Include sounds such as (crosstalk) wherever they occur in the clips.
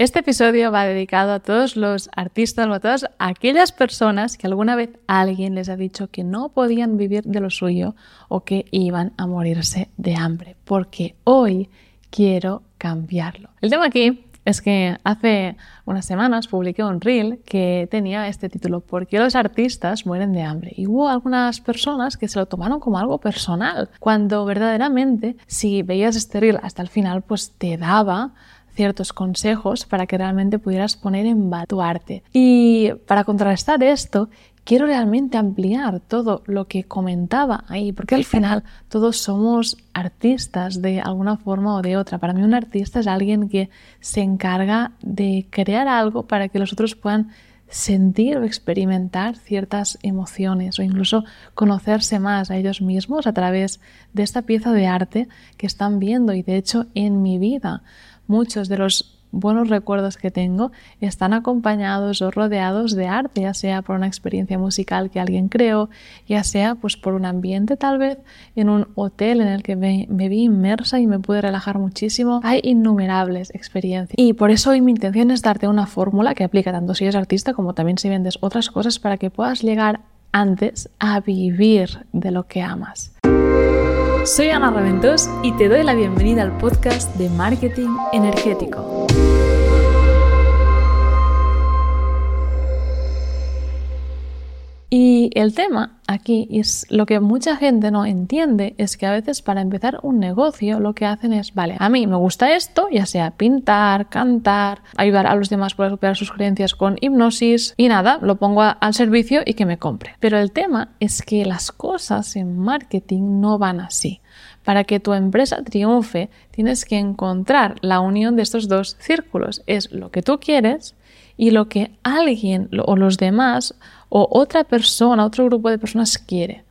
Este episodio va dedicado a todos los artistas o a todas aquellas personas que alguna vez alguien les ha dicho que no podían vivir de lo suyo o que iban a morirse de hambre, porque hoy quiero cambiarlo. El tema aquí es que hace unas semanas publiqué un reel que tenía este título, ¿Por qué los artistas mueren de hambre? Y hubo algunas personas que se lo tomaron como algo personal, cuando verdaderamente si veías este reel hasta el final, pues te daba ciertos consejos para que realmente pudieras poner en tu arte. Y para contrarrestar esto, quiero realmente ampliar todo lo que comentaba ahí, porque al final todos somos artistas de alguna forma o de otra. Para mí un artista es alguien que se encarga de crear algo para que los otros puedan sentir o experimentar ciertas emociones o incluso conocerse más a ellos mismos a través de esta pieza de arte que están viendo y de hecho en mi vida muchos de los buenos recuerdos que tengo están acompañados o rodeados de arte, ya sea por una experiencia musical que alguien creó, ya sea pues por un ambiente tal vez en un hotel en el que me, vi inmersa y me pude relajar muchísimo. Hay innumerables experiencias. Y por eso hoy mi intención es darte una fórmula que aplica tanto si eres artista como también si vendes otras cosas para que puedas llegar antes a vivir de lo que amas. Soy Ana Raventós y te doy la bienvenida al podcast de Marketing Energético. El tema aquí es lo que mucha gente no entiende es que a veces para empezar un negocio lo que hacen es, vale, a mí me gusta esto, ya sea pintar, cantar, ayudar a los demás para superar sus creencias con hipnosis y nada, lo pongo al servicio y que me compre. Pero el tema es que las cosas en marketing no van así. Para que tu empresa triunfe, tienes que encontrar la unión de estos dos círculos. Es lo que tú quieres y lo que alguien o los demás o otra persona, otro grupo de personas quiere.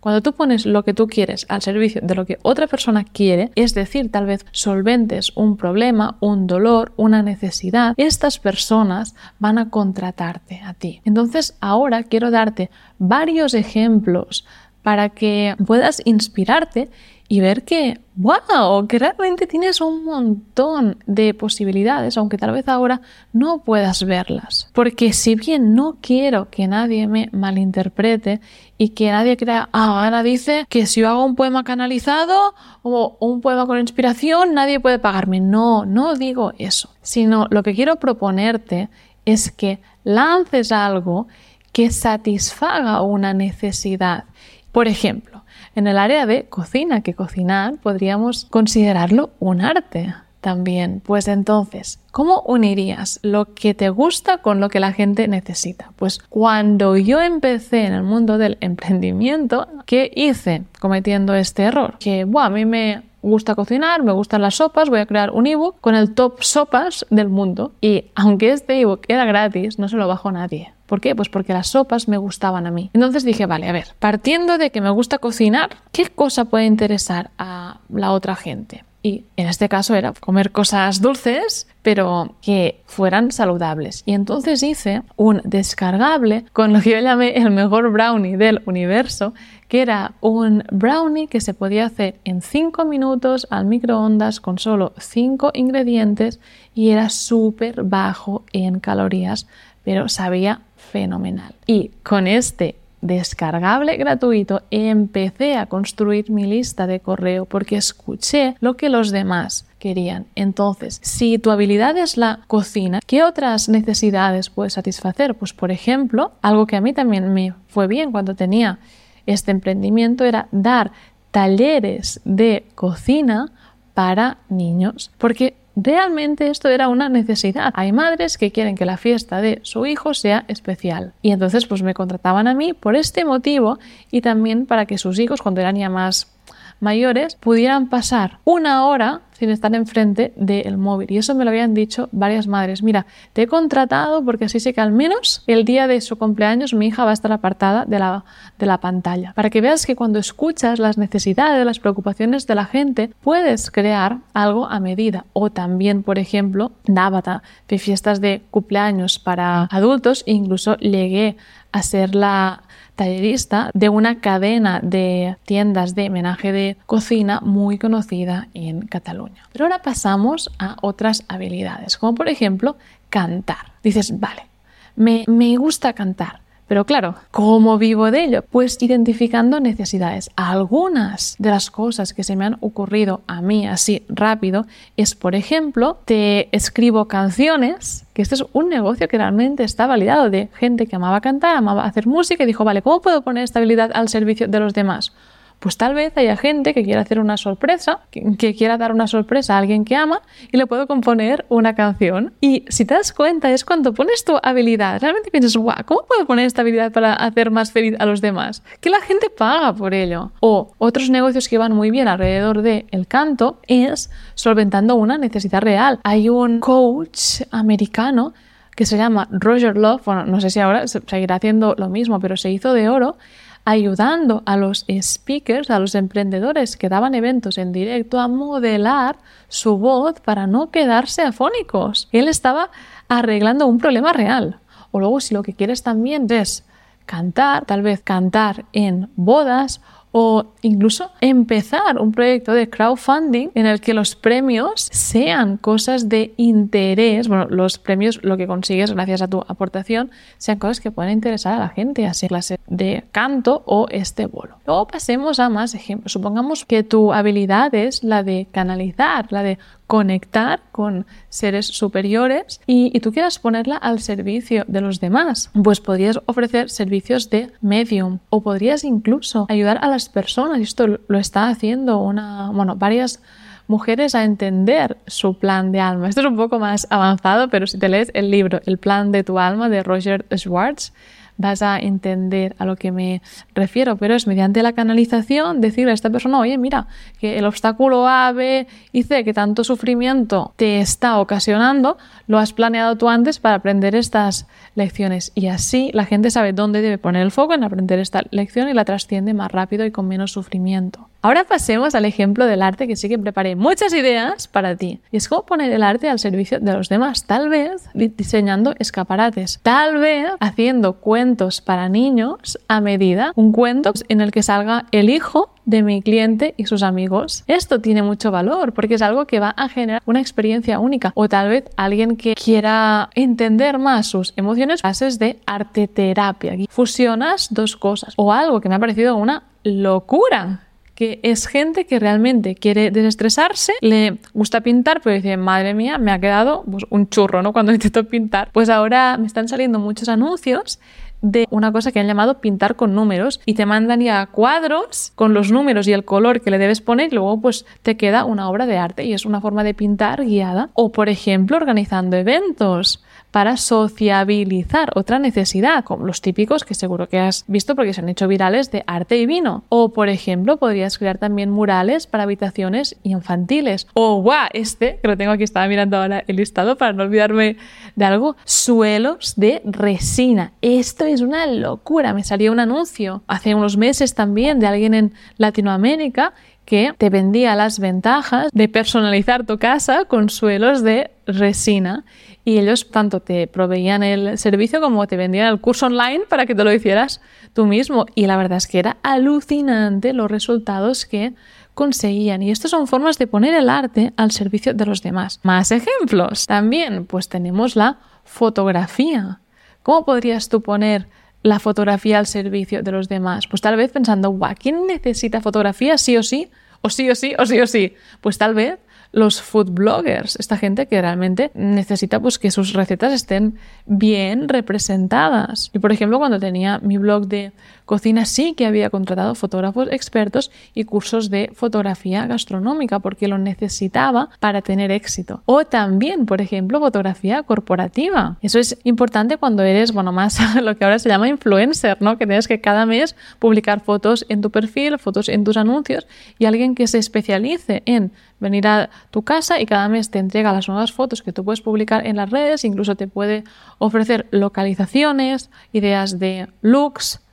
Cuando tú pones lo que tú quieres al servicio de lo que otra persona quiere, es decir, tal vez solventes un problema, un dolor, una necesidad, estas personas van a contratarte a ti. Entonces, ahora quiero darte varios ejemplos para que puedas inspirarte y ver que, wow, que realmente tienes un montón de posibilidades, aunque tal vez ahora no puedas verlas. Porque si bien no quiero que nadie me malinterprete y que nadie crea, ah, Ana dice que si yo hago un poema canalizado o un poema con inspiración, nadie puede pagarme. No, no digo eso, sino lo que quiero proponerte es que lances algo que satisfaga una necesidad. Por ejemplo, en el área de cocina, que cocinar podríamos considerarlo un arte también. Pues entonces, ¿cómo unirías lo que te gusta con lo que la gente necesita? Pues cuando yo empecé en el mundo del emprendimiento, ¿qué hice cometiendo este error? Que, bueno, a mí me gusta cocinar, me gustan las sopas, voy a crear un ebook con el top sopas del mundo. Y aunque este ebook era gratis, no se lo bajó nadie. ¿Por qué? Pues porque las sopas me gustaban a mí. Entonces dije, vale, a ver, partiendo de que me gusta cocinar, ¿qué cosa puede interesar a la otra gente? Y en este caso era comer cosas dulces, pero que fueran saludables. Y entonces hice un descargable con lo que yo llamé el mejor brownie del universo, que era un brownie que se podía hacer en 5 minutos al microondas con solo 5 ingredientes y era súper bajo en calorías, pero sabía fenomenal. Y con este descargable gratuito empecé a construir mi lista de correo porque escuché lo que los demás querían. Entonces, si tu habilidad es la cocina, ¿qué otras necesidades puedes satisfacer? Pues, por ejemplo, algo que a mí también me fue bien cuando tenía este emprendimiento era dar talleres de cocina para niños, porque Realmente esto era una necesidad. Hay madres que quieren que la fiesta de su hijo sea especial. Y entonces pues me contrataban a mí por este motivo y también para que sus hijos cuando eran ya más mayores pudieran pasar una hora sin estar enfrente del móvil. Y eso me lo habían dicho varias madres. Mira, te he contratado porque así sé que al menos el día de su cumpleaños mi hija va a estar apartada de la, de la pantalla. Para que veas que cuando escuchas las necesidades, las preocupaciones de la gente, puedes crear algo a medida. O también, por ejemplo, daba fiestas de cumpleaños para adultos incluso llegué a ser la tallerista de una cadena de tiendas de menaje de cocina muy conocida en Cataluña. Pero ahora pasamos a otras habilidades, como por ejemplo cantar. Dices, vale, me, me gusta cantar, pero claro, ¿cómo vivo de ello? Pues identificando necesidades. Algunas de las cosas que se me han ocurrido a mí así rápido es, por ejemplo, te escribo canciones, que este es un negocio que realmente está validado de gente que amaba cantar, amaba hacer música y dijo, vale, ¿cómo puedo poner esta habilidad al servicio de los demás? Pues tal vez haya gente que quiera hacer una sorpresa, que, quiera dar una sorpresa a alguien que ama y le puedo componer una canción. Y si te das cuenta, es cuando pones tu habilidad, realmente piensas, guau, ¿cómo puedo poner esta habilidad para hacer más feliz a los demás? Que la gente paga por ello. O otros negocios que van muy bien alrededor del el canto es solventando una necesidad real. Hay un coach americano que se llama Roger Love, bueno, no sé si ahora seguirá haciendo lo mismo, pero se hizo de oro ayudando a los speakers, a los emprendedores que daban eventos en directo a modelar su voz para no quedarse afónicos. Él estaba arreglando un problema real. O luego si lo que quieres también es cantar, tal vez cantar en bodas o incluso empezar un proyecto de crowdfunding en el que los premios sean cosas de interés, bueno, los premios lo que consigues gracias a tu aportación sean cosas que puedan interesar a la gente, así clase de canto o este bolo. Luego pasemos a más ejemplos. Supongamos que tu habilidad es la de canalizar, la de conectar con seres superiores y, tú quieras ponerla al servicio de los demás, pues podrías ofrecer servicios de medium o podrías incluso ayudar a las personas, y esto lo está haciendo una, bueno, varias mujeres a entender su plan de alma. Esto es un poco más avanzado, pero si te lees el libro El plan de tu alma de Roger Schwartz, vas a entender a lo que me refiero, pero es mediante la canalización decirle a esta persona, oye, mira, que el obstáculo A, B y C que tanto sufrimiento te está ocasionando, lo has planeado tú antes para aprender estas lecciones y así la gente sabe dónde debe poner el foco en aprender esta lección y la trasciende más rápido y con menos sufrimiento. Ahora pasemos al ejemplo del arte que sí que preparé muchas ideas para ti. Y es cómo poner el arte al servicio de los demás. Tal vez diseñando escaparates. Tal vez haciendo cuentos para niños a medida. Un cuento en el que salga el hijo de mi cliente y sus amigos. Esto tiene mucho valor porque es algo que va a generar una experiencia única. O tal vez alguien que quiera entender más sus emociones, bases de arte terapia. Fusionas dos cosas. O algo que me ha parecido una locura que es gente que realmente quiere desestresarse, le gusta pintar, pero dice, madre mía, me ha quedado pues, un churro, ¿no? (laughs) Cuando intento pintar. Pues ahora me están saliendo muchos anuncios de una cosa que han llamado pintar con números y te mandan ya cuadros con los números y el color que le debes poner y luego pues te queda una obra de arte y es una forma de pintar guiada o por ejemplo organizando eventos para sociabilizar otra necesidad, como los típicos que seguro que has visto porque se han hecho virales de arte y vino. O, por ejemplo, podrías crear también murales para habitaciones infantiles. O, guau, este, que lo tengo aquí, estaba mirando ahora el listado para no olvidarme de algo, suelos de resina. Esto es una locura. Me salió un anuncio hace unos meses también de alguien en Latinoamérica que te vendía las ventajas de personalizar tu casa con suelos de resina y ellos tanto te proveían el servicio como te vendían el curso online para que te lo hicieras tú mismo. Y la verdad es que era alucinante los resultados que conseguían. Y estas son formas de poner el arte al servicio de los demás. Más ejemplos. También, pues tenemos la fotografía. ¿Cómo podrías tú poner la fotografía al servicio de los demás? Pues tal vez pensando, guau, ¿quién necesita fotografía sí o sí? O sí o sí, o sí o sí. Pues tal vez los food bloggers, esta gente que realmente necesita pues que sus recetas estén bien representadas. Y por ejemplo, cuando tenía mi blog de cocina sí que había contratado fotógrafos expertos y cursos de fotografía gastronómica porque lo necesitaba para tener éxito. O también, por ejemplo, fotografía corporativa. Eso es importante cuando eres, bueno, más (laughs) lo que ahora se llama influencer, ¿no? Que tienes que cada mes publicar fotos en tu perfil, fotos en tus anuncios y alguien que se especialice en venir a tu casa y cada mes te entrega las nuevas fotos que tú puedes publicar en las redes, incluso te puede ofrecer localizaciones, ideas de looks,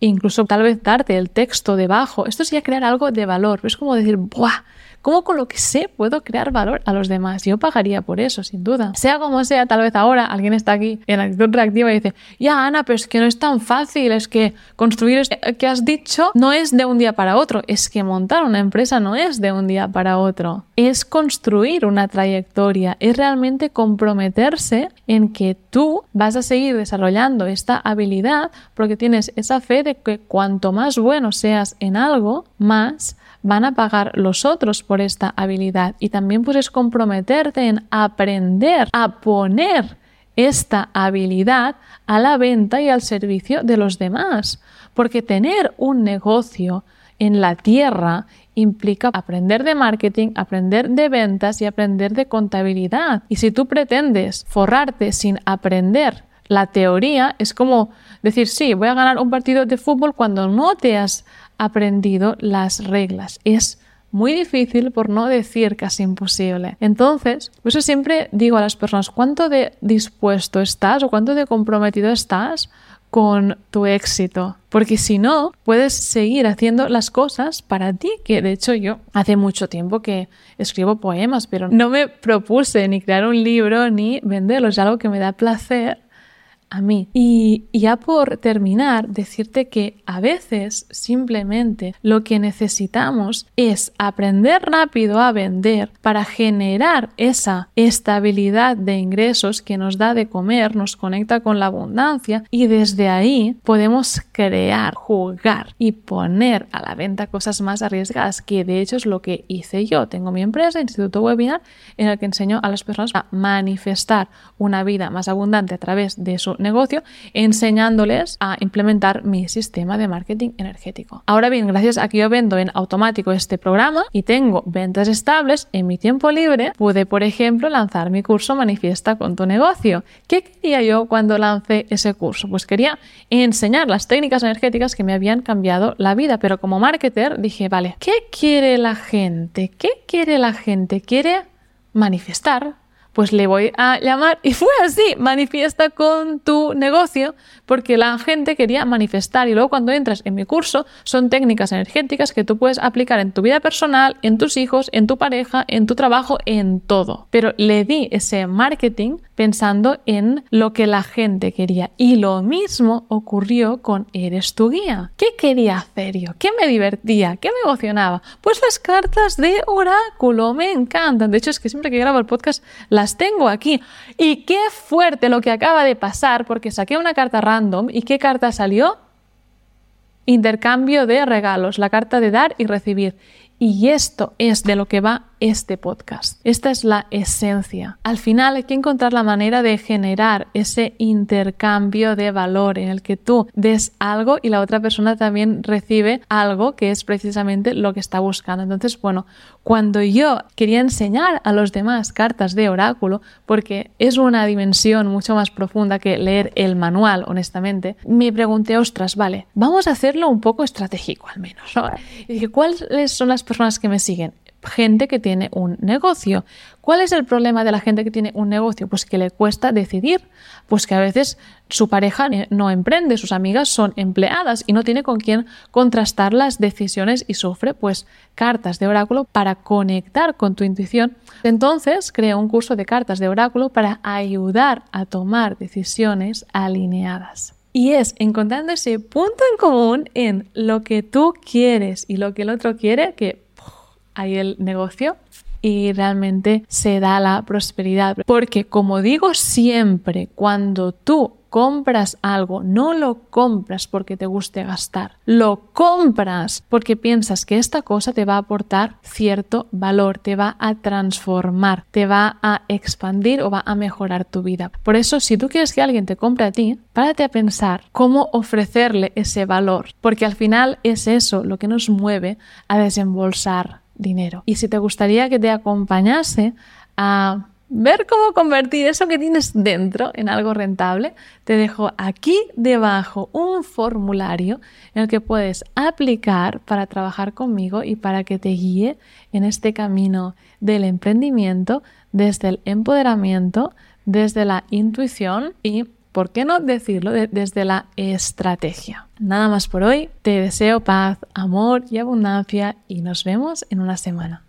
incluso tal vez darte el texto debajo. Esto es ya crear algo de valor. Es como decir, ¡buah! Cómo con lo que sé puedo crear valor a los demás. Yo pagaría por eso, sin duda. Sea como sea, tal vez ahora alguien está aquí en actitud reactiva y dice, ya Ana, pero es que no es tan fácil, es que construir esto que has dicho no es de un día para otro, es que montar una empresa no es de un día para otro, es construir una trayectoria, es realmente comprometerse en que tú vas a seguir desarrollando esta habilidad porque tienes esa fe de que cuanto más bueno seas en algo, más van a pagar los otros por esta habilidad y también puedes comprometerte en aprender a poner esta habilidad a la venta y al servicio de los demás, porque tener un negocio en la tierra implica aprender de marketing, aprender de ventas y aprender de contabilidad. Y si tú pretendes forrarte sin aprender la teoría, es como decir, sí, voy a ganar un partido de fútbol cuando no te has aprendido las reglas. Es muy difícil, por no decir casi imposible. Entonces, por eso siempre digo a las personas, ¿cuánto de dispuesto estás o cuánto de comprometido estás con tu éxito? Porque si no, puedes seguir haciendo las cosas para ti, que de hecho yo hace mucho tiempo que escribo poemas, pero no me propuse ni crear un libro ni venderlos, es algo que me da placer a mí. Y ya por terminar, decirte que a veces simplemente lo que necesitamos es aprender rápido a vender para generar esa estabilidad de ingresos que nos da de comer, nos conecta con la abundancia y desde ahí podemos crear, jugar y poner a la venta cosas más arriesgadas, que de hecho es lo que hice yo. Tengo mi empresa, Instituto Webinar, en el que enseño a las personas a manifestar una vida más abundante a través de su negocio, enseñándoles a implementar mi sistema de marketing energético. Ahora bien, gracias a que yo vendo en automático este programa y tengo ventas estables en mi tiempo libre, pude, por ejemplo, lanzar mi curso Manifiesta con tu negocio. ¿Qué quería yo cuando lancé ese curso? Pues quería enseñar las técnicas energéticas que me habían cambiado la vida, pero como marketer dije, vale, ¿qué quiere la gente? ¿Qué quiere la gente? Quiere manifestar pues le voy a llamar y fue así, manifiesta con tu negocio, porque la gente quería manifestar y luego cuando entras en mi curso son técnicas energéticas que tú puedes aplicar en tu vida personal, en tus hijos, en tu pareja, en tu trabajo, en todo. Pero le di ese marketing pensando en lo que la gente quería y lo mismo ocurrió con Eres tu guía. ¿Qué quería hacer yo? ¿Qué me divertía? ¿Qué me emocionaba? Pues las cartas de oráculo me encantan. De hecho es que siempre que grabo el podcast las tengo aquí. Y qué fuerte lo que acaba de pasar porque saqué una carta random y ¿qué carta salió? Intercambio de regalos, la carta de dar y recibir. Y esto es de lo que va este podcast. Esta es la esencia. Al final hay que encontrar la manera de generar ese intercambio de valor en el que tú des algo y la otra persona también recibe algo que es precisamente lo que está buscando. Entonces, bueno, cuando yo quería enseñar a los demás cartas de oráculo, porque es una dimensión mucho más profunda que leer el manual, honestamente, me pregunté, ostras, vale, vamos a hacerlo un poco estratégico al menos. Y dije, ¿cuáles son las personas que me siguen? Gente que tiene un negocio. ¿Cuál es el problema de la gente que tiene un negocio? Pues que le cuesta decidir, pues que a veces su pareja no emprende, sus amigas son empleadas y no tiene con quién contrastar las decisiones y sufre pues cartas de oráculo para conectar con tu intuición. Entonces crea un curso de cartas de oráculo para ayudar a tomar decisiones alineadas. Y es encontrando ese punto en común en lo que tú quieres y lo que el otro quiere que hay el negocio y realmente se da la prosperidad. Porque como digo siempre, cuando tú compras algo, no lo compras porque te guste gastar, lo compras porque piensas que esta cosa te va a aportar cierto valor, te va a transformar, te va a expandir o va a mejorar tu vida. Por eso, si tú quieres que alguien te compre a ti, párate a pensar cómo ofrecerle ese valor, porque al final es eso lo que nos mueve a desembolsar dinero. Y si te gustaría que te acompañase a ver cómo convertir eso que tienes dentro en algo rentable, te dejo aquí debajo un formulario en el que puedes aplicar para trabajar conmigo y para que te guíe en este camino del emprendimiento desde el empoderamiento, desde la intuición y ¿por qué no decirlo desde la estrategia? Nada más por hoy, te deseo paz, amor y abundancia y nos vemos en una semana.